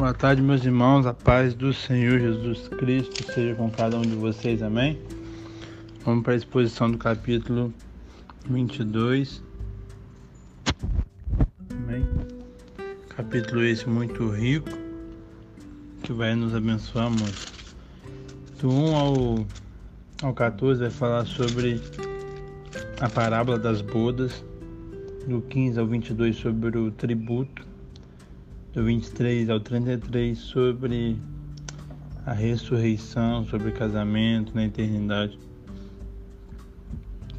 Boa tarde, meus irmãos. A paz do Senhor Jesus Cristo seja com cada um de vocês. Amém? Vamos para a exposição do capítulo 22. Amém? Capítulo esse muito rico que vai nos abençoar muito. Do 1 ao, ao 14 vai falar sobre a parábola das bodas. Do 15 ao 22 sobre o tributo do 23 ao 33 sobre a ressurreição, sobre casamento na eternidade.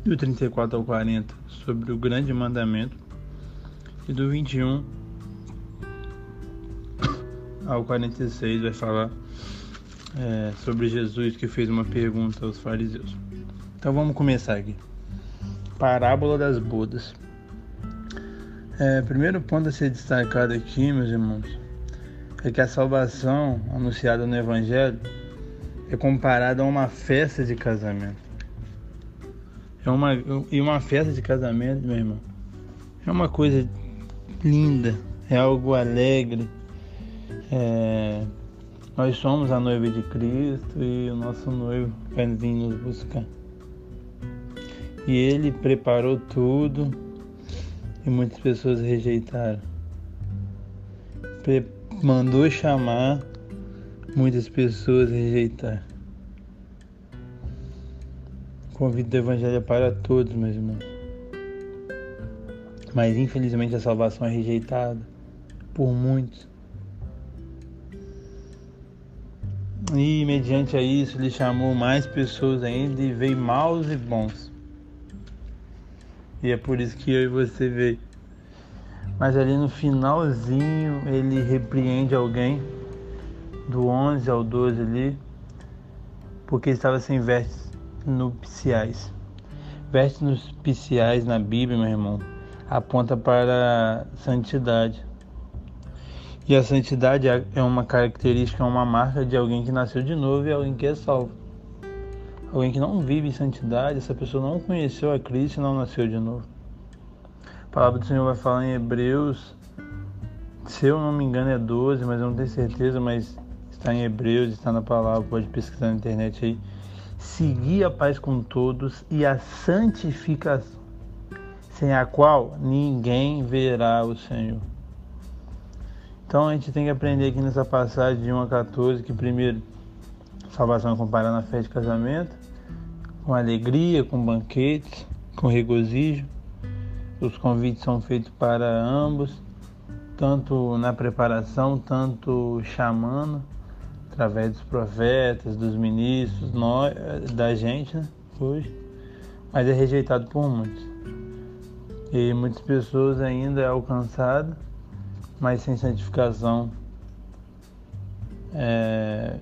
Do 34 ao 40 sobre o grande mandamento. E do 21 ao 46 vai falar é, sobre Jesus que fez uma pergunta aos fariseus. Então vamos começar aqui. Parábola das bodas. É, primeiro ponto a ser destacado aqui, meus irmãos, é que a salvação anunciada no Evangelho é comparada a uma festa de casamento. É uma, e uma festa de casamento, meu irmão, é uma coisa linda, é algo alegre. É, nós somos a noiva de Cristo e o nosso noivo vai vir nos buscar. E ele preparou tudo e muitas pessoas rejeitaram. Mandou chamar, muitas pessoas rejeitaram. O convite do Evangelho para todos, meus irmãos. Mas infelizmente a salvação é rejeitada por muitos. E mediante a isso ele chamou mais pessoas ainda e veio maus e bons. E é por isso que eu e você veio. Mas ali no finalzinho ele repreende alguém, do 11 ao 12 ali, porque estava sem vestes nupciais. Vestes nupciais na Bíblia, meu irmão, aponta para a santidade. E a santidade é uma característica, é uma marca de alguém que nasceu de novo e alguém que é salvo. Alguém que não vive em santidade, essa pessoa não conheceu a Cristo e não nasceu de novo. A palavra do Senhor vai falar em Hebreus, se eu não me engano é 12, mas eu não tenho certeza, mas está em Hebreus, está na palavra, pode pesquisar na internet aí. Seguir a paz com todos e a santificação, sem a qual ninguém verá o Senhor. Então a gente tem que aprender aqui nessa passagem de 1 a 14 que primeiro salvação comparada na festa de casamento, com alegria, com banquetes, com regozijo. Os convites são feitos para ambos, tanto na preparação, tanto chamando, através dos profetas, dos ministros, nós, da gente, né, hoje, mas é rejeitado por muitos. E muitas pessoas ainda é alcançado, mas sem santificação, é,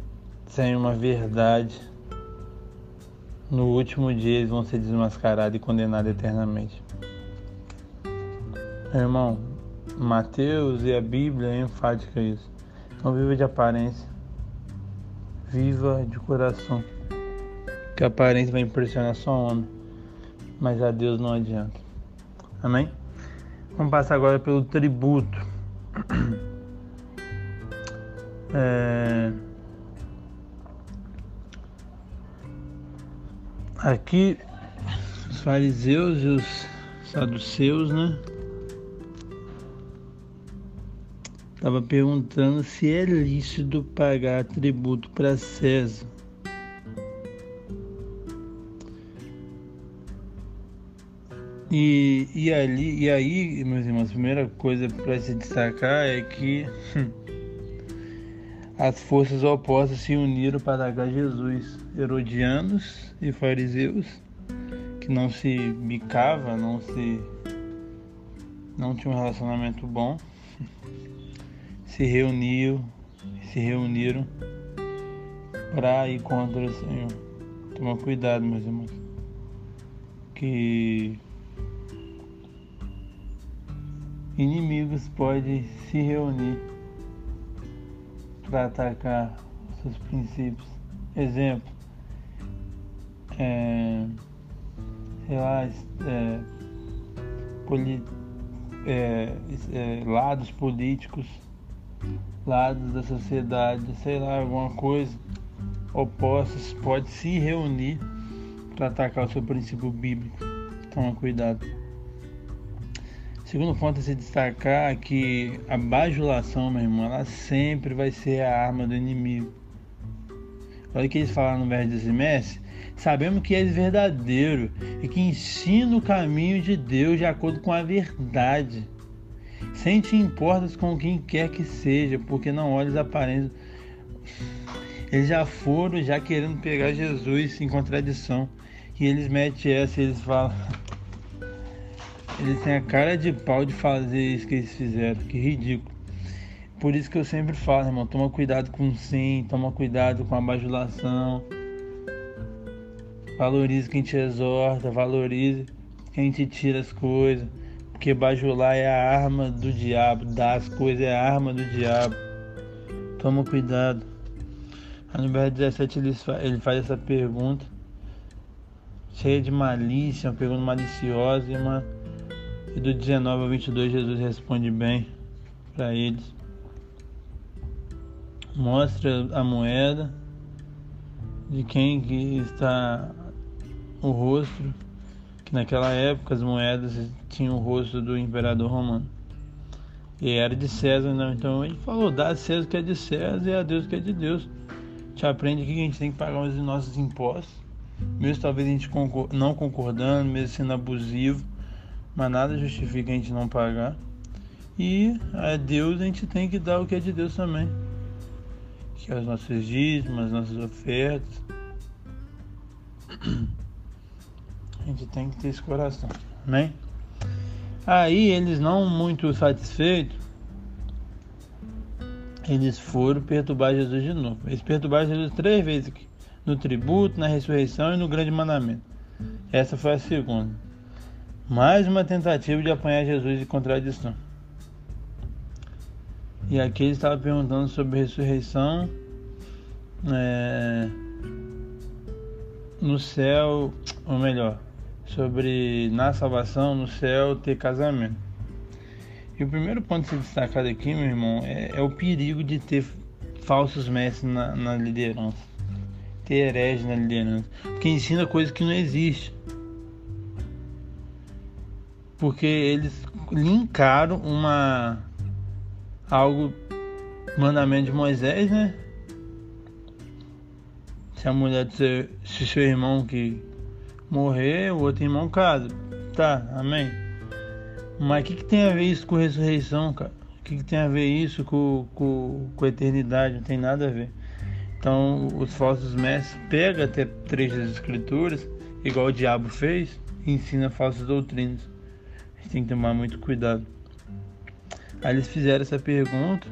sem uma verdade no último dia eles vão ser desmascarados e condenados eternamente. Irmão, Mateus e a Bíblia é enfática isso. Não viva de aparência. Viva de coração. Que a aparência vai impressionar só homem. Mas a Deus não adianta. Amém? Vamos passar agora pelo tributo. É... Aqui os fariseus e os saduceus, né? Estava perguntando se é lícito pagar tributo para César. E, e, ali, e aí, meus irmãos, a primeira coisa para se destacar é que as forças opostas se uniram para atacar Jesus, herodianos e fariseus, que não se bicava, não se não tinha um relacionamento bom, se reuniu, se reuniram para ir contra o Senhor. Toma cuidado, meus irmãos, que inimigos podem se reunir para atacar seus princípios. Exemplo, é, sei lá, é, é, é, lados políticos lados da sociedade, sei lá, alguma coisa opostas pode se reunir para atacar o seu princípio bíblico. Toma cuidado. Segundo ponto a se destacar é que a bajulação, meu irmão, ela sempre vai ser a arma do inimigo. Olha o que eles falam no verso 10 Sabemos que és verdadeiro e que ensina o caminho de Deus de acordo com a verdade. Sem te importas com quem quer que seja, porque não olhes a aparência. Eles já foram já querendo pegar Jesus em contradição. E eles metem essa e eles falam. Eles têm a cara de pau de fazer isso que eles fizeram. Que ridículo. Por isso que eu sempre falo, irmão, toma cuidado com o sim, toma cuidado com a bajulação. Valorize quem te exorta, valorize quem te tira as coisas. Porque bajular é a arma do diabo, dar as coisas é a arma do diabo. Toma cuidado. Aí no verso 17 ele faz, ele faz essa pergunta, cheia de malícia, uma pergunta maliciosa, e, uma, e do 19 ao 22 Jesus responde bem para eles. Mostra a moeda de quem que está o rosto, que naquela época as moedas tinham o rosto do imperador romano. E era de César, não. Então ele falou: dá a César que é de César e a Deus que é de Deus gente aprende que a gente tem que pagar os nossos impostos, mesmo talvez a gente não concordando, mesmo sendo abusivo, mas nada justifica a gente não pagar. E a Deus a gente tem que dar o que é de Deus também, que é os nossos dízimos, as nossas ofertas. A gente tem que ter esse coração, amém? Aí eles não muito satisfeitos, eles foram perturbar Jesus de novo. Eles perturbaram Jesus três vezes aqui: no tributo, na ressurreição e no grande mandamento. Essa foi a segunda. Mais uma tentativa de apanhar Jesus de contradição. E aqui ele estava perguntando sobre ressurreição é, no céu, ou melhor, sobre na salvação, no céu, ter casamento. E o primeiro ponto a ser destacado aqui, meu irmão, é, é o perigo de ter falsos mestres na, na liderança. Ter herege na liderança. Porque ensina coisas que não existem. Porque eles linkaram uma algo mandamento de Moisés, né? Se a mulher do seu, se seu irmão que morrer, o outro irmão casa. Tá, amém. Mas o que, que tem a ver isso com ressurreição, cara? O que, que tem a ver isso com, com, com eternidade? Não tem nada a ver. Então, os falsos mestres pegam até trechos das escrituras, igual o diabo fez, e ensina falsas doutrinas. Gente tem que tomar muito cuidado. Aí eles fizeram essa pergunta,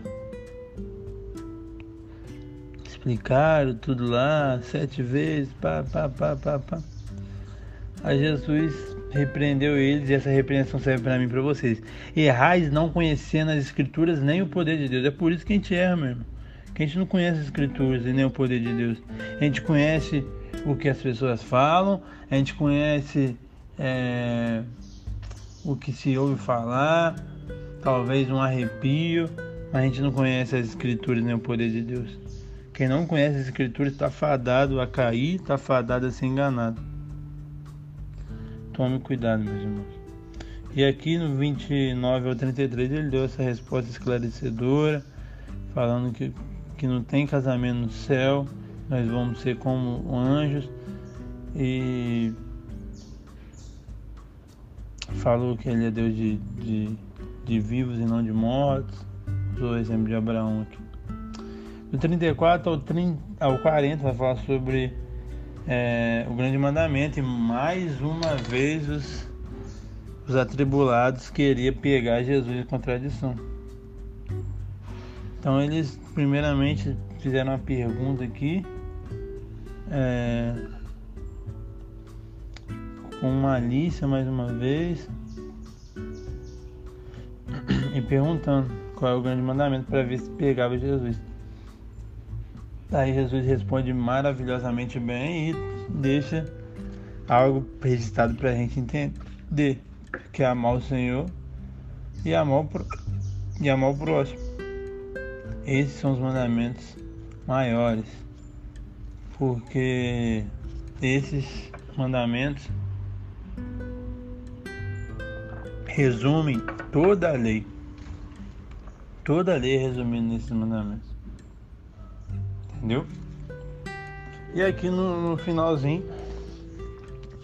explicaram tudo lá, sete vezes, pá, pá, pá, pá, pá. Aí Jesus repreendeu eles e essa repreensão serve para mim e para vocês. Errais não conhecendo as escrituras nem o poder de Deus. É por isso que a gente erra mesmo. Que a gente não conhece as escrituras e nem o poder de Deus. A gente conhece o que as pessoas falam, a gente conhece é, o que se ouve falar, talvez um arrepio, mas a gente não conhece as escrituras nem o poder de Deus. Quem não conhece as escrituras está fadado a cair, está fadado a ser enganado. Tome cuidado, meus irmãos. E aqui no 29 ao 33 ele deu essa resposta esclarecedora, falando que, que não tem casamento no céu, nós vamos ser como anjos. E falou que ele é Deus de, de, de vivos e não de mortos. Usou o exemplo de Abraão aqui. Do 34 ao, 30, ao 40 vai falar sobre é, o grande mandamento e mais uma vez os, os atribulados queriam pegar Jesus em contradição. Então eles primeiramente fizeram uma pergunta aqui é, com malícia mais uma vez e perguntando qual é o grande mandamento para ver se pegava Jesus. Aí Jesus responde maravilhosamente bem e deixa algo registrado para a gente entender que é amar o Senhor e amar o, e amar o próximo. Esses são os mandamentos maiores, porque esses mandamentos resumem toda a lei. Toda a lei resumida nesses mandamentos. Entendeu? E aqui no, no finalzinho,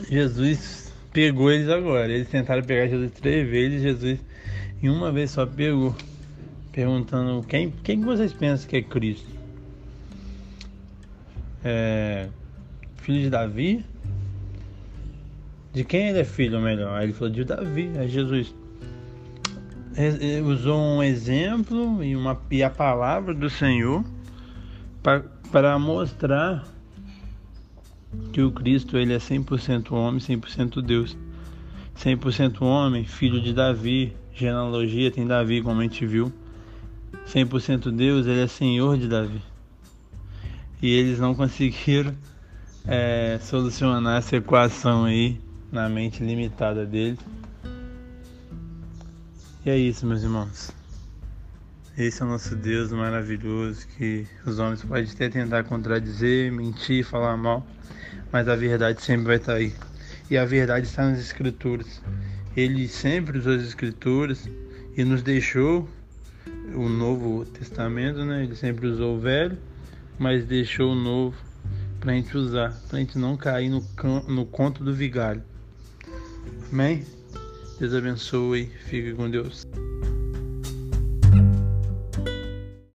Jesus pegou eles agora. Eles tentaram pegar Jesus três vezes, Jesus em uma vez só pegou, perguntando quem, quem vocês pensam que é Cristo? É, filho de Davi? De quem ele é filho, melhor? Aí ele falou de Davi, é Jesus. Usou um exemplo e, uma, e a palavra do Senhor para mostrar que o Cristo ele é 100% homem, 100% Deus. 100% homem, filho de Davi, genealogia tem Davi, como a gente viu. 100% Deus, ele é senhor de Davi. E eles não conseguiram é, solucionar essa equação aí na mente limitada deles. E é isso, meus irmãos. Esse é o nosso Deus maravilhoso que os homens podem até tentar contradizer, mentir, falar mal, mas a verdade sempre vai estar aí. E a verdade está nas Escrituras. Ele sempre usou as Escrituras e nos deixou o Novo Testamento, né? Ele sempre usou o Velho, mas deixou o Novo para a gente usar, para a gente não cair no, no conto do vigário. Amém? Deus abençoe. Fique com Deus.